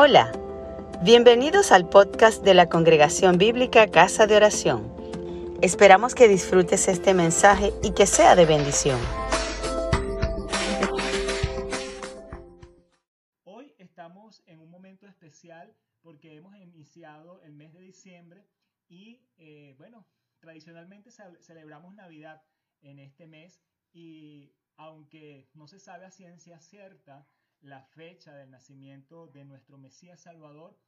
Hola, bienvenidos al podcast de la Congregación Bíblica Casa de Oración. Esperamos que disfrutes este mensaje y que sea de bendición. Hoy estamos en un momento especial porque hemos iniciado el mes de diciembre y eh, bueno, tradicionalmente celebramos Navidad en este mes y aunque no se sabe a ciencia cierta la fecha del nacimiento de nuestro Mesías Salvador,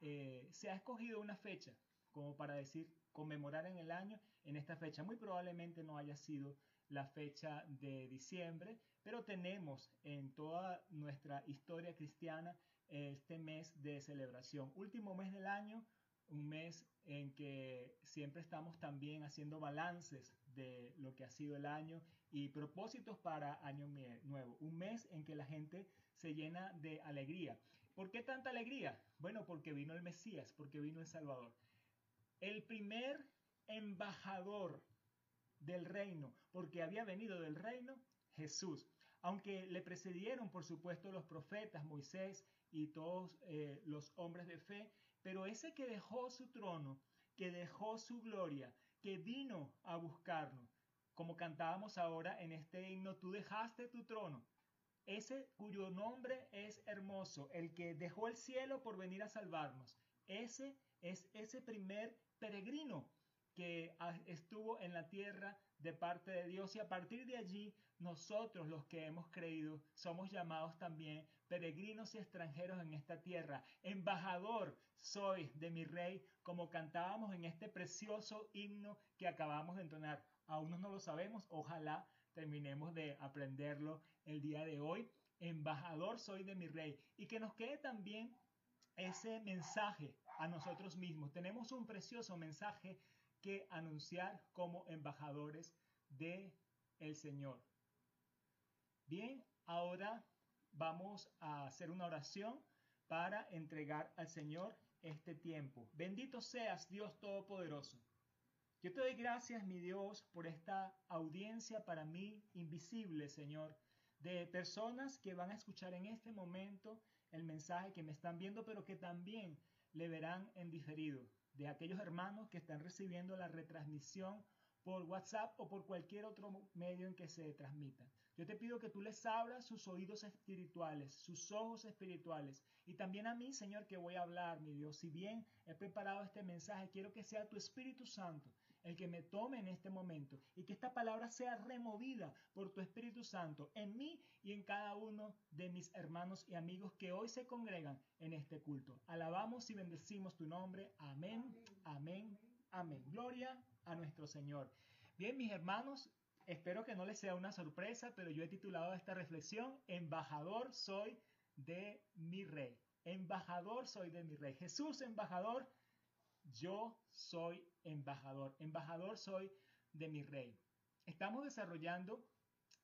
eh, se ha escogido una fecha como para decir conmemorar en el año en esta fecha. Muy probablemente no haya sido la fecha de diciembre, pero tenemos en toda nuestra historia cristiana este mes de celebración. Último mes del año, un mes en que siempre estamos también haciendo balances de lo que ha sido el año y propósitos para año nuevo. Un mes en que la gente se llena de alegría. ¿Por qué tanta alegría? Bueno, porque vino el Mesías, porque vino el Salvador. El primer embajador del reino, porque había venido del reino, Jesús. Aunque le precedieron, por supuesto, los profetas, Moisés y todos eh, los hombres de fe, pero ese que dejó su trono, que dejó su gloria, que vino a buscarnos, como cantábamos ahora en este himno, tú dejaste tu trono, ese cuyo nombre es hermoso, el que dejó el cielo por venir a salvarnos. Ese es ese primer peregrino que estuvo en la tierra de parte de Dios y a partir de allí nosotros los que hemos creído somos llamados también peregrinos y extranjeros en esta tierra. Embajador soy de mi rey, como cantábamos en este precioso himno que acabamos de entonar. Aún no lo sabemos, ojalá terminemos de aprenderlo el día de hoy. Embajador soy de mi rey. Y que nos quede también ese mensaje a nosotros mismos. Tenemos un precioso mensaje que anunciar como embajadores de el Señor. Bien, ahora vamos a hacer una oración para entregar al Señor este tiempo. Bendito seas Dios Todopoderoso. Yo te doy gracias, mi Dios, por esta audiencia para mí invisible, Señor, de personas que van a escuchar en este momento el mensaje que me están viendo, pero que también le verán en diferido, de aquellos hermanos que están recibiendo la retransmisión por WhatsApp o por cualquier otro medio en que se transmita. Yo te pido que tú les abras sus oídos espirituales, sus ojos espirituales. Y también a mí, Señor, que voy a hablar, mi Dios. Si bien he preparado este mensaje, quiero que sea tu Espíritu Santo el que me tome en este momento y que esta palabra sea removida por tu Espíritu Santo en mí y en cada uno de mis hermanos y amigos que hoy se congregan en este culto. Alabamos y bendecimos tu nombre. Amén, amén, amén. Gloria a nuestro Señor. Bien, mis hermanos, espero que no les sea una sorpresa, pero yo he titulado esta reflexión, Embajador soy de mi Rey. Embajador soy de mi Rey. Jesús, embajador yo soy embajador, embajador soy de mi rey. Estamos desarrollando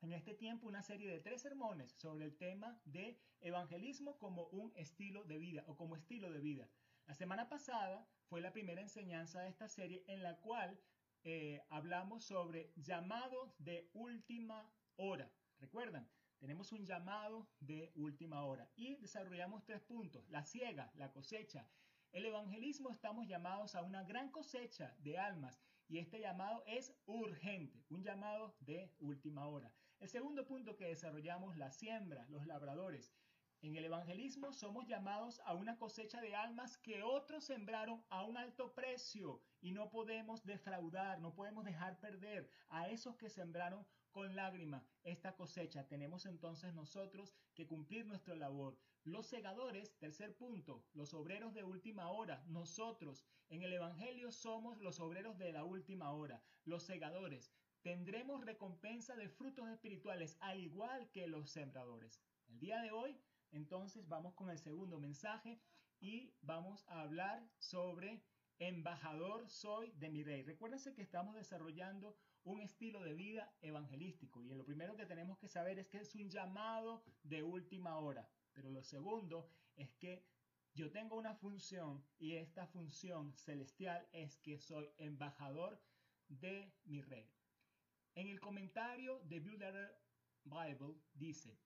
en este tiempo una serie de tres sermones sobre el tema de evangelismo como un estilo de vida o como estilo de vida. La semana pasada fue la primera enseñanza de esta serie en la cual eh, hablamos sobre llamado de última hora. ¿Recuerdan? Tenemos un llamado de última hora y desarrollamos tres puntos, la ciega, la cosecha el evangelismo estamos llamados a una gran cosecha de almas y este llamado es urgente, un llamado de última hora. El segundo punto que desarrollamos, la siembra, los labradores. En el evangelismo somos llamados a una cosecha de almas que otros sembraron a un alto precio y no podemos defraudar, no podemos dejar perder a esos que sembraron con lágrima esta cosecha. Tenemos entonces nosotros que cumplir nuestra labor. Los segadores, tercer punto, los obreros de última hora. Nosotros en el Evangelio somos los obreros de la última hora, los segadores. Tendremos recompensa de frutos espirituales, al igual que los sembradores. El día de hoy, entonces, vamos con el segundo mensaje y vamos a hablar sobre embajador soy de mi rey. Recuérdense que estamos desarrollando un estilo de vida evangelístico y lo primero que tenemos que saber es que es un llamado de última hora. Pero lo segundo es que yo tengo una función y esta función celestial es que soy embajador de mi rey. En el comentario de Blue Letter Bible dice,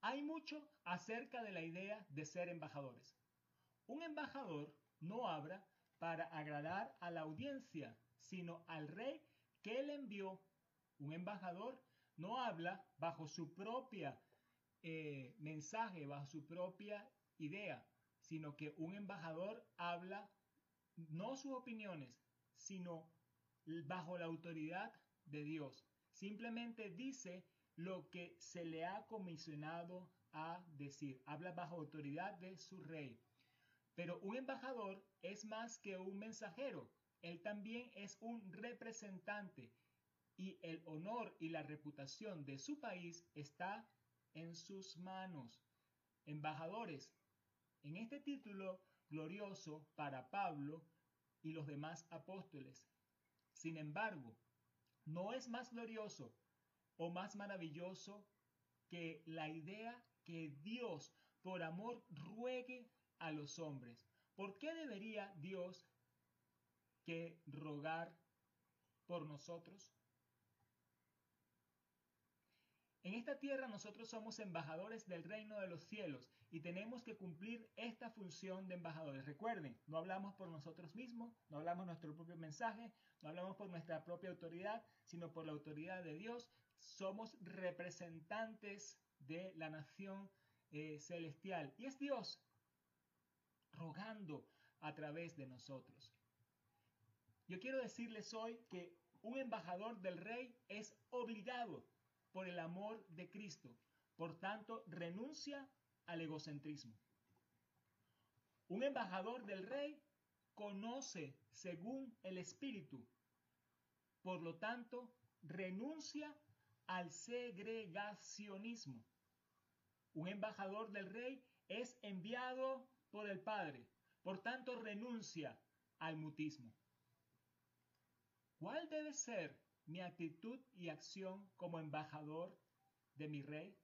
Hay mucho acerca de la idea de ser embajadores. Un embajador no habla para agradar a la audiencia, sino al rey que le envió. Un embajador no habla bajo su propia eh, mensaje, bajo su propia idea, sino que un embajador habla no sus opiniones, sino bajo la autoridad de Dios. Simplemente dice lo que se le ha comisionado a decir. Habla bajo autoridad de su rey. Pero un embajador es más que un mensajero. Él también es un representante y el honor y la reputación de su país está en sus manos. Embajadores, en este título glorioso para Pablo y los demás apóstoles. Sin embargo, no es más glorioso o más maravilloso que la idea que Dios por amor ruegue a los hombres. ¿Por qué debería Dios que rogar por nosotros? En esta tierra nosotros somos embajadores del reino de los cielos y tenemos que cumplir esta función de embajadores. Recuerden, no hablamos por nosotros mismos, no hablamos nuestro propio mensaje, no hablamos por nuestra propia autoridad, sino por la autoridad de Dios. Somos representantes de la nación eh, celestial y es Dios rogando a través de nosotros. Yo quiero decirles hoy que un embajador del rey es obligado por el amor de Cristo. Por tanto, renuncia al egocentrismo. Un embajador del rey conoce según el Espíritu. Por lo tanto, renuncia al segregacionismo. Un embajador del rey es enviado por el Padre. Por tanto, renuncia al mutismo. ¿Cuál debe ser mi actitud y acción como embajador de mi rey?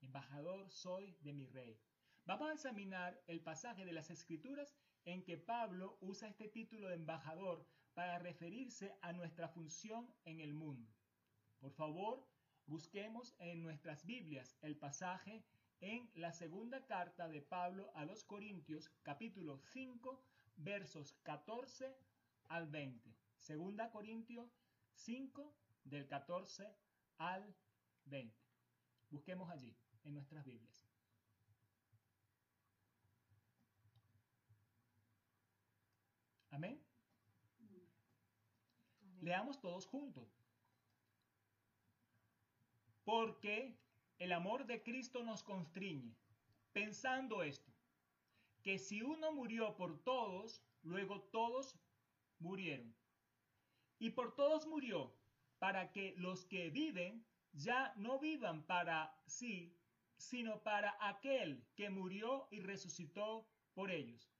Embajador soy de mi rey. Vamos a examinar el pasaje de las Escrituras en que Pablo usa este título de embajador para referirse a nuestra función en el mundo. Por favor, busquemos en nuestras Biblias el pasaje en la segunda carta de Pablo a los Corintios, capítulo 5, versos 14 al 20. Segunda Corintios 5 del 14 al 20. Busquemos allí, en nuestras Biblias. Amén. Leamos todos juntos. Porque el amor de Cristo nos constriñe, pensando esto, que si uno murió por todos, luego todos murieron. Y por todos murió, para que los que viven ya no vivan para sí, sino para aquel que murió y resucitó por ellos.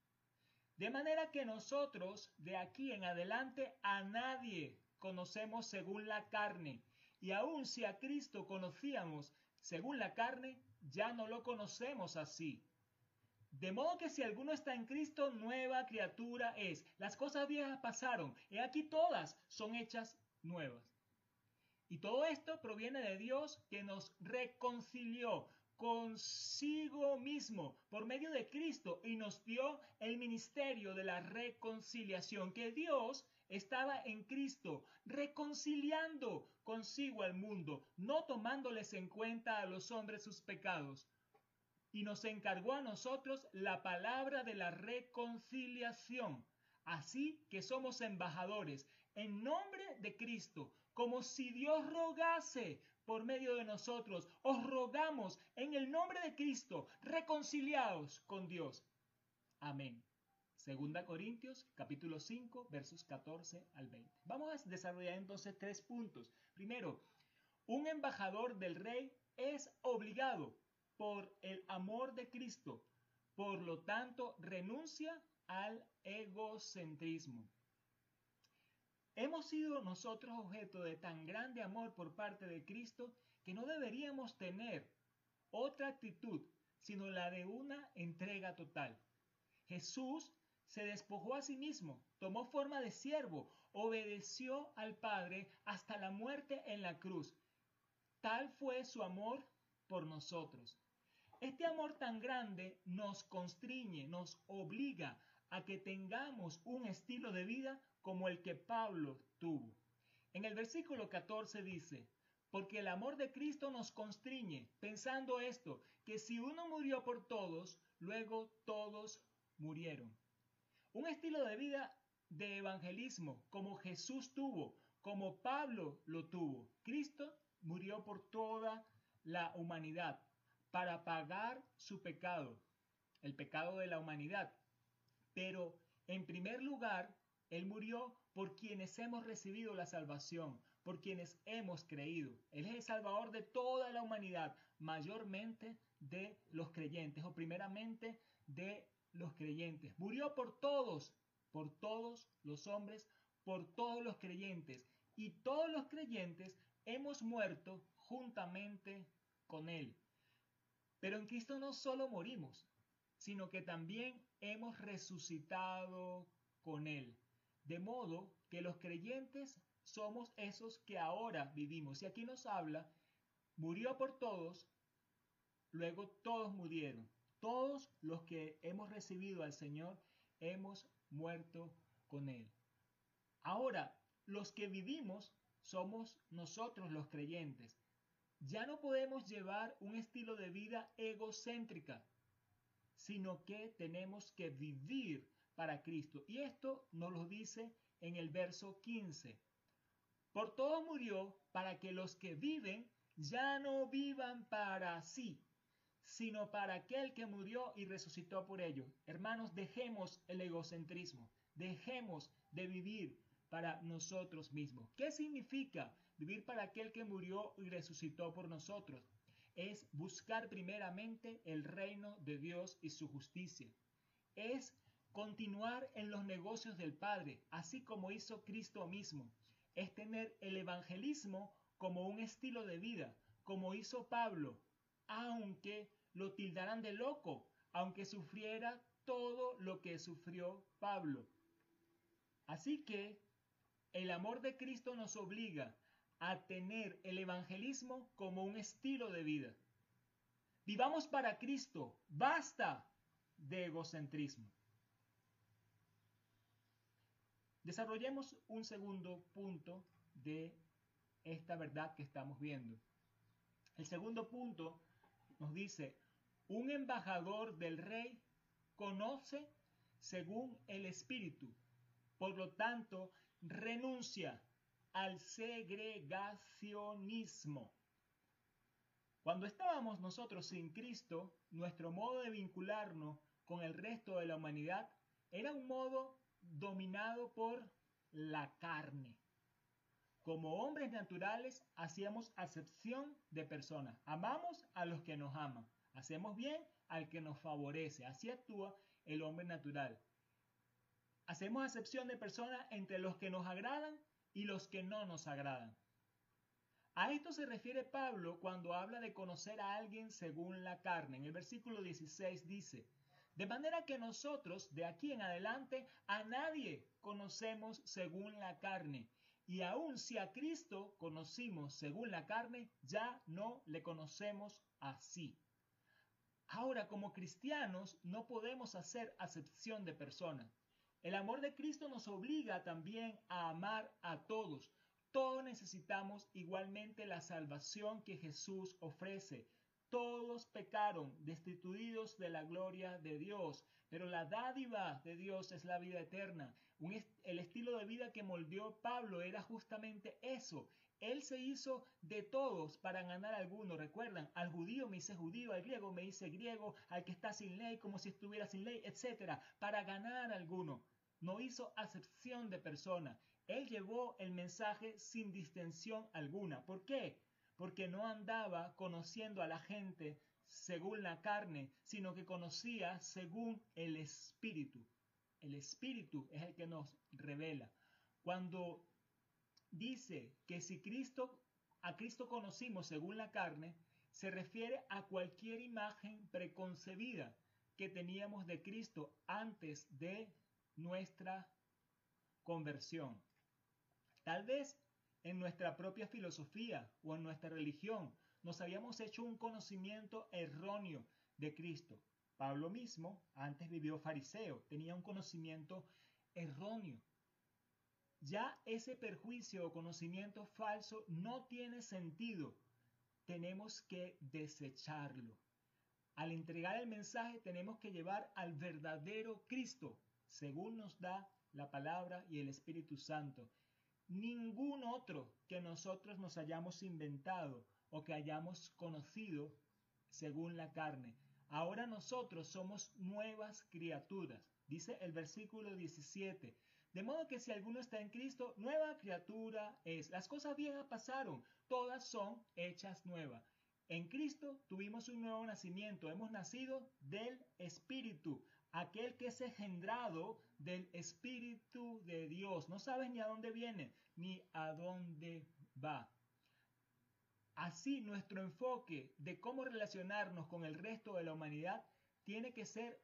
De manera que nosotros de aquí en adelante a nadie conocemos según la carne, y aun si a Cristo conocíamos según la carne, ya no lo conocemos así. De modo que si alguno está en Cristo, nueva criatura es. Las cosas viejas pasaron, y aquí todas son hechas nuevas. Y todo esto proviene de Dios que nos reconcilió consigo mismo por medio de Cristo y nos dio el ministerio de la reconciliación, que Dios estaba en Cristo, reconciliando consigo al mundo, no tomándoles en cuenta a los hombres sus pecados y nos encargó a nosotros la palabra de la reconciliación. Así que somos embajadores en nombre de Cristo, como si Dios rogase por medio de nosotros. Os rogamos en el nombre de Cristo, reconciliados con Dios. Amén. Segunda Corintios capítulo 5 versos 14 al 20. Vamos a desarrollar entonces tres puntos. Primero, un embajador del rey es obligado por el amor de Cristo. Por lo tanto, renuncia al egocentrismo. Hemos sido nosotros objeto de tan grande amor por parte de Cristo que no deberíamos tener otra actitud sino la de una entrega total. Jesús se despojó a sí mismo, tomó forma de siervo, obedeció al Padre hasta la muerte en la cruz. Tal fue su amor por nosotros. Este amor tan grande nos constriñe, nos obliga a que tengamos un estilo de vida como el que Pablo tuvo. En el versículo 14 dice, porque el amor de Cristo nos constriñe, pensando esto, que si uno murió por todos, luego todos murieron. Un estilo de vida de evangelismo como Jesús tuvo, como Pablo lo tuvo. Cristo murió por toda la humanidad para pagar su pecado, el pecado de la humanidad. Pero en primer lugar, Él murió por quienes hemos recibido la salvación, por quienes hemos creído. Él es el Salvador de toda la humanidad, mayormente de los creyentes o primeramente de los creyentes. Murió por todos, por todos los hombres, por todos los creyentes. Y todos los creyentes hemos muerto juntamente con Él. Pero en Cristo no solo morimos, sino que también hemos resucitado con Él. De modo que los creyentes somos esos que ahora vivimos. Y aquí nos habla, murió por todos, luego todos murieron. Todos los que hemos recibido al Señor hemos muerto con Él. Ahora, los que vivimos somos nosotros los creyentes. Ya no podemos llevar un estilo de vida egocéntrica, sino que tenemos que vivir para Cristo. Y esto nos lo dice en el verso 15. Por todo murió para que los que viven ya no vivan para sí, sino para aquel que murió y resucitó por ellos. Hermanos, dejemos el egocentrismo, dejemos de vivir para nosotros mismos. ¿Qué significa vivir para aquel que murió y resucitó por nosotros? Es buscar primeramente el reino de Dios y su justicia. Es continuar en los negocios del Padre, así como hizo Cristo mismo. Es tener el evangelismo como un estilo de vida, como hizo Pablo, aunque lo tildaran de loco, aunque sufriera todo lo que sufrió Pablo. Así que el amor de Cristo nos obliga a tener el evangelismo como un estilo de vida. Vivamos para Cristo, basta de egocentrismo. Desarrollemos un segundo punto de esta verdad que estamos viendo. El segundo punto nos dice, un embajador del rey conoce según el espíritu. Por lo tanto, renuncia al segregacionismo. Cuando estábamos nosotros sin Cristo, nuestro modo de vincularnos con el resto de la humanidad era un modo dominado por la carne. Como hombres naturales hacíamos acepción de personas. Amamos a los que nos aman. Hacemos bien al que nos favorece. Así actúa el hombre natural. Hacemos acepción de personas entre los que nos agradan y los que no nos agradan. A esto se refiere Pablo cuando habla de conocer a alguien según la carne. En el versículo 16 dice, de manera que nosotros de aquí en adelante a nadie conocemos según la carne. Y aun si a Cristo conocimos según la carne, ya no le conocemos así. Ahora, como cristianos, no podemos hacer acepción de personas. El amor de Cristo nos obliga también a amar a todos. Todos necesitamos igualmente la salvación que Jesús ofrece. Todos pecaron, destituidos de la gloria de Dios, pero la dádiva de Dios es la vida eterna. el estilo de vida que moldeó Pablo era justamente eso. Él se hizo de todos para ganar a alguno. Recuerdan, al judío me hice judío, al griego me hice griego, al que está sin ley como si estuviera sin ley, etc. Para ganar alguno no hizo acepción de persona. Él llevó el mensaje sin distensión alguna. ¿Por qué? Porque no andaba conociendo a la gente según la carne, sino que conocía según el Espíritu. El Espíritu es el que nos revela. Cuando dice que si Cristo a Cristo conocimos según la carne, se refiere a cualquier imagen preconcebida que teníamos de Cristo antes de nuestra conversión. Tal vez en nuestra propia filosofía o en nuestra religión nos habíamos hecho un conocimiento erróneo de Cristo. Pablo mismo antes vivió fariseo, tenía un conocimiento erróneo. Ya ese perjuicio o conocimiento falso no tiene sentido. Tenemos que desecharlo. Al entregar el mensaje tenemos que llevar al verdadero Cristo, según nos da la palabra y el Espíritu Santo. Ningún otro que nosotros nos hayamos inventado o que hayamos conocido según la carne. Ahora nosotros somos nuevas criaturas, dice el versículo 17. De modo que si alguno está en Cristo, nueva criatura es. Las cosas viejas pasaron, todas son hechas nuevas. En Cristo tuvimos un nuevo nacimiento, hemos nacido del Espíritu, aquel que es engendrado del Espíritu de Dios. No sabes ni a dónde viene, ni a dónde va. Así nuestro enfoque de cómo relacionarnos con el resto de la humanidad tiene que ser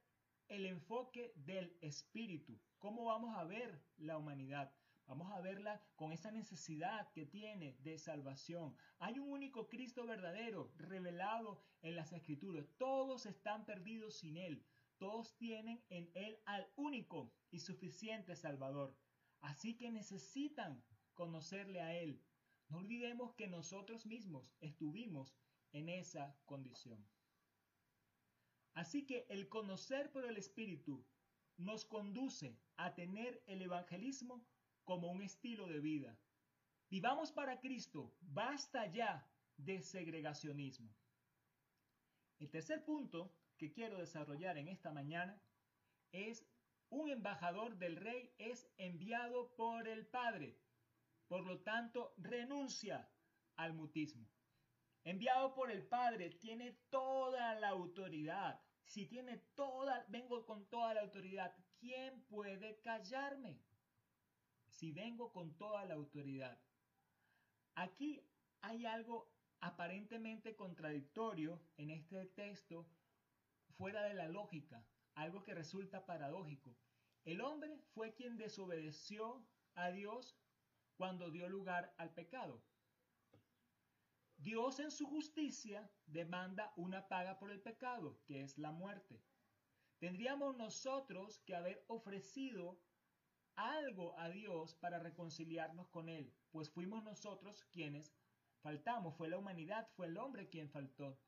el enfoque del Espíritu. ¿Cómo vamos a ver la humanidad? Vamos a verla con esa necesidad que tiene de salvación. Hay un único Cristo verdadero revelado en las Escrituras. Todos están perdidos sin Él. Todos tienen en Él al único y suficiente Salvador. Así que necesitan conocerle a Él. No olvidemos que nosotros mismos estuvimos en esa condición. Así que el conocer por el Espíritu nos conduce a tener el evangelismo como un estilo de vida. Vivamos para Cristo, basta ya de segregacionismo. El tercer punto que quiero desarrollar en esta mañana es un embajador del rey es enviado por el Padre. Por lo tanto, renuncia al mutismo. Enviado por el Padre, tiene toda la autoridad. Si tiene toda, vengo con toda la autoridad, ¿quién puede callarme? si vengo con toda la autoridad. Aquí hay algo aparentemente contradictorio en este texto, fuera de la lógica, algo que resulta paradójico. El hombre fue quien desobedeció a Dios cuando dio lugar al pecado. Dios en su justicia demanda una paga por el pecado, que es la muerte. Tendríamos nosotros que haber ofrecido algo a Dios para reconciliarnos con Él, pues fuimos nosotros quienes faltamos, fue la humanidad, fue el hombre quien faltó.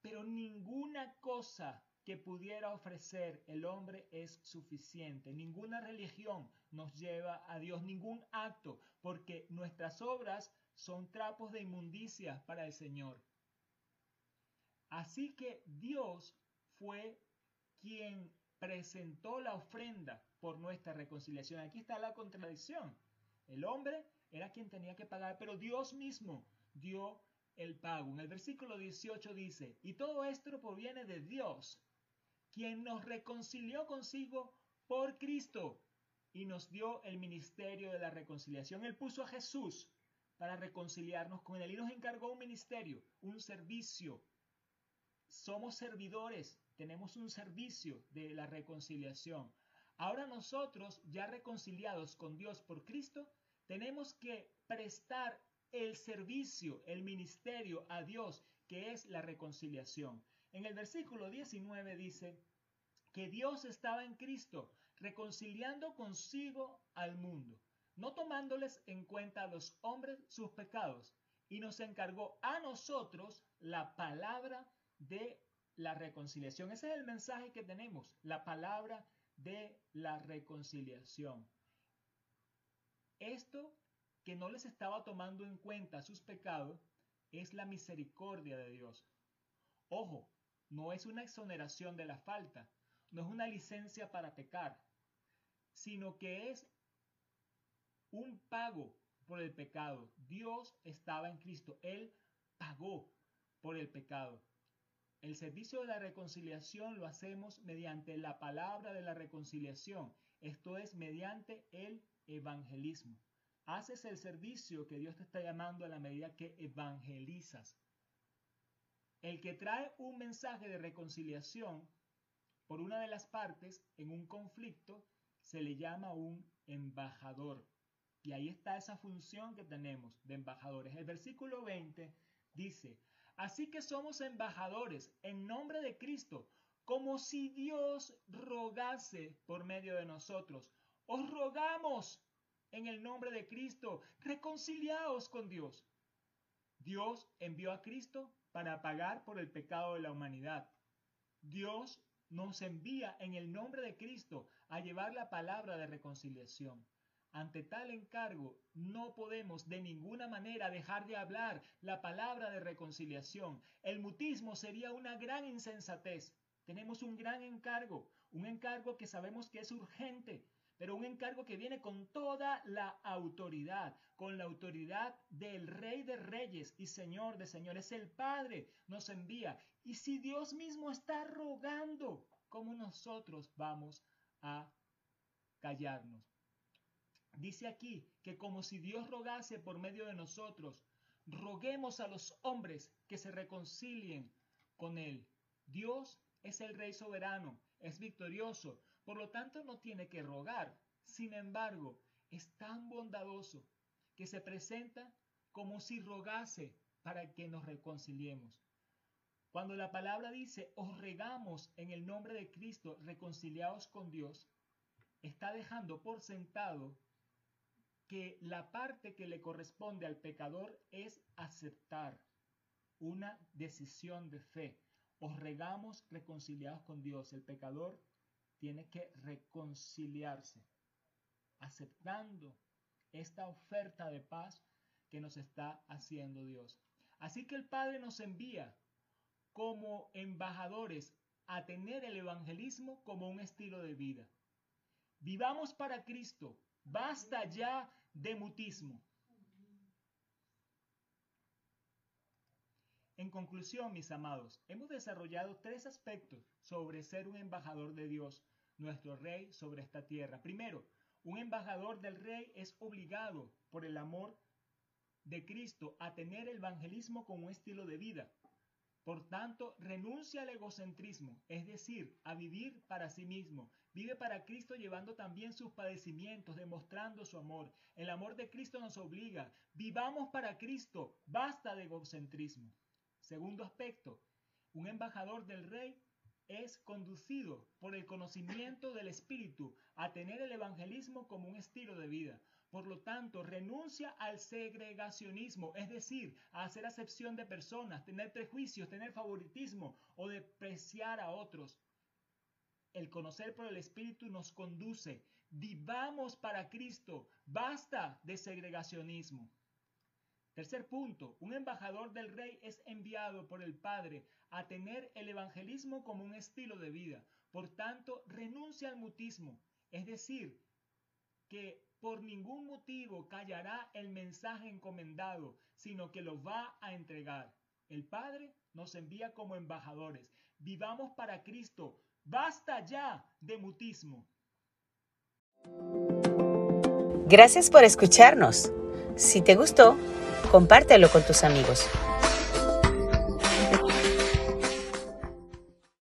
Pero ninguna cosa que pudiera ofrecer el hombre es suficiente. Ninguna religión nos lleva a Dios, ningún acto, porque nuestras obras son trapos de inmundicia para el Señor. Así que Dios fue quien presentó la ofrenda por nuestra reconciliación. Aquí está la contradicción. El hombre era quien tenía que pagar, pero Dios mismo dio el pago. En el versículo 18 dice, y todo esto proviene de Dios, quien nos reconcilió consigo por Cristo y nos dio el ministerio de la reconciliación. Él puso a Jesús para reconciliarnos con Él y nos encargó un ministerio, un servicio. Somos servidores, tenemos un servicio de la reconciliación. Ahora nosotros, ya reconciliados con Dios por Cristo, tenemos que prestar el servicio, el ministerio a Dios, que es la reconciliación. En el versículo 19 dice que Dios estaba en Cristo, reconciliando consigo al mundo, no tomándoles en cuenta a los hombres sus pecados, y nos encargó a nosotros la palabra de la reconciliación. Ese es el mensaje que tenemos, la palabra de la reconciliación. Esto que no les estaba tomando en cuenta sus pecados es la misericordia de Dios. Ojo, no es una exoneración de la falta, no es una licencia para pecar, sino que es un pago por el pecado. Dios estaba en Cristo, Él pagó por el pecado. El servicio de la reconciliación lo hacemos mediante la palabra de la reconciliación, esto es mediante el evangelismo. Haces el servicio que Dios te está llamando a la medida que evangelizas. El que trae un mensaje de reconciliación por una de las partes en un conflicto se le llama un embajador. Y ahí está esa función que tenemos de embajadores. El versículo 20 dice, Así que somos embajadores en nombre de Cristo, como si Dios rogase por medio de nosotros. Os rogamos en el nombre de Cristo, reconciliaos con Dios. Dios envió a Cristo para pagar por el pecado de la humanidad. Dios nos envía en el nombre de Cristo a llevar la palabra de reconciliación. Ante tal encargo, no podemos de ninguna manera dejar de hablar la palabra de reconciliación. El mutismo sería una gran insensatez. Tenemos un gran encargo, un encargo que sabemos que es urgente, pero un encargo que viene con toda la autoridad, con la autoridad del Rey de Reyes y Señor de Señores. El Padre nos envía. Y si Dios mismo está rogando, ¿cómo nosotros vamos a callarnos? Dice aquí que como si Dios rogase por medio de nosotros, roguemos a los hombres que se reconcilien con Él. Dios es el Rey soberano, es victorioso, por lo tanto no tiene que rogar. Sin embargo, es tan bondadoso que se presenta como si rogase para que nos reconciliemos. Cuando la palabra dice, os regamos en el nombre de Cristo, reconciliados con Dios, está dejando por sentado que la parte que le corresponde al pecador es aceptar una decisión de fe. Os regamos reconciliados con Dios. El pecador tiene que reconciliarse, aceptando esta oferta de paz que nos está haciendo Dios. Así que el Padre nos envía como embajadores a tener el evangelismo como un estilo de vida. Vivamos para Cristo, Basta ya de mutismo. En conclusión, mis amados, hemos desarrollado tres aspectos sobre ser un embajador de Dios, nuestro Rey, sobre esta tierra. Primero, un embajador del Rey es obligado por el amor de Cristo a tener el evangelismo como un estilo de vida. Por tanto, renuncia al egocentrismo, es decir, a vivir para sí mismo. Vive para Cristo llevando también sus padecimientos, demostrando su amor. El amor de Cristo nos obliga. Vivamos para Cristo. Basta de egocentrismo. Segundo aspecto, un embajador del rey es conducido por el conocimiento del Espíritu a tener el evangelismo como un estilo de vida. Por lo tanto, renuncia al segregacionismo, es decir, a hacer acepción de personas, tener prejuicios, tener favoritismo o despreciar a otros. El conocer por el Espíritu nos conduce. Vivamos para Cristo. Basta de segregacionismo. Tercer punto, un embajador del rey es enviado por el Padre a tener el evangelismo como un estilo de vida. Por tanto, renuncia al mutismo, es decir, que por ningún motivo callará el mensaje encomendado, sino que lo va a entregar. El Padre nos envía como embajadores. Vivamos para Cristo. Basta ya de mutismo. Gracias por escucharnos. Si te gustó, compártelo con tus amigos.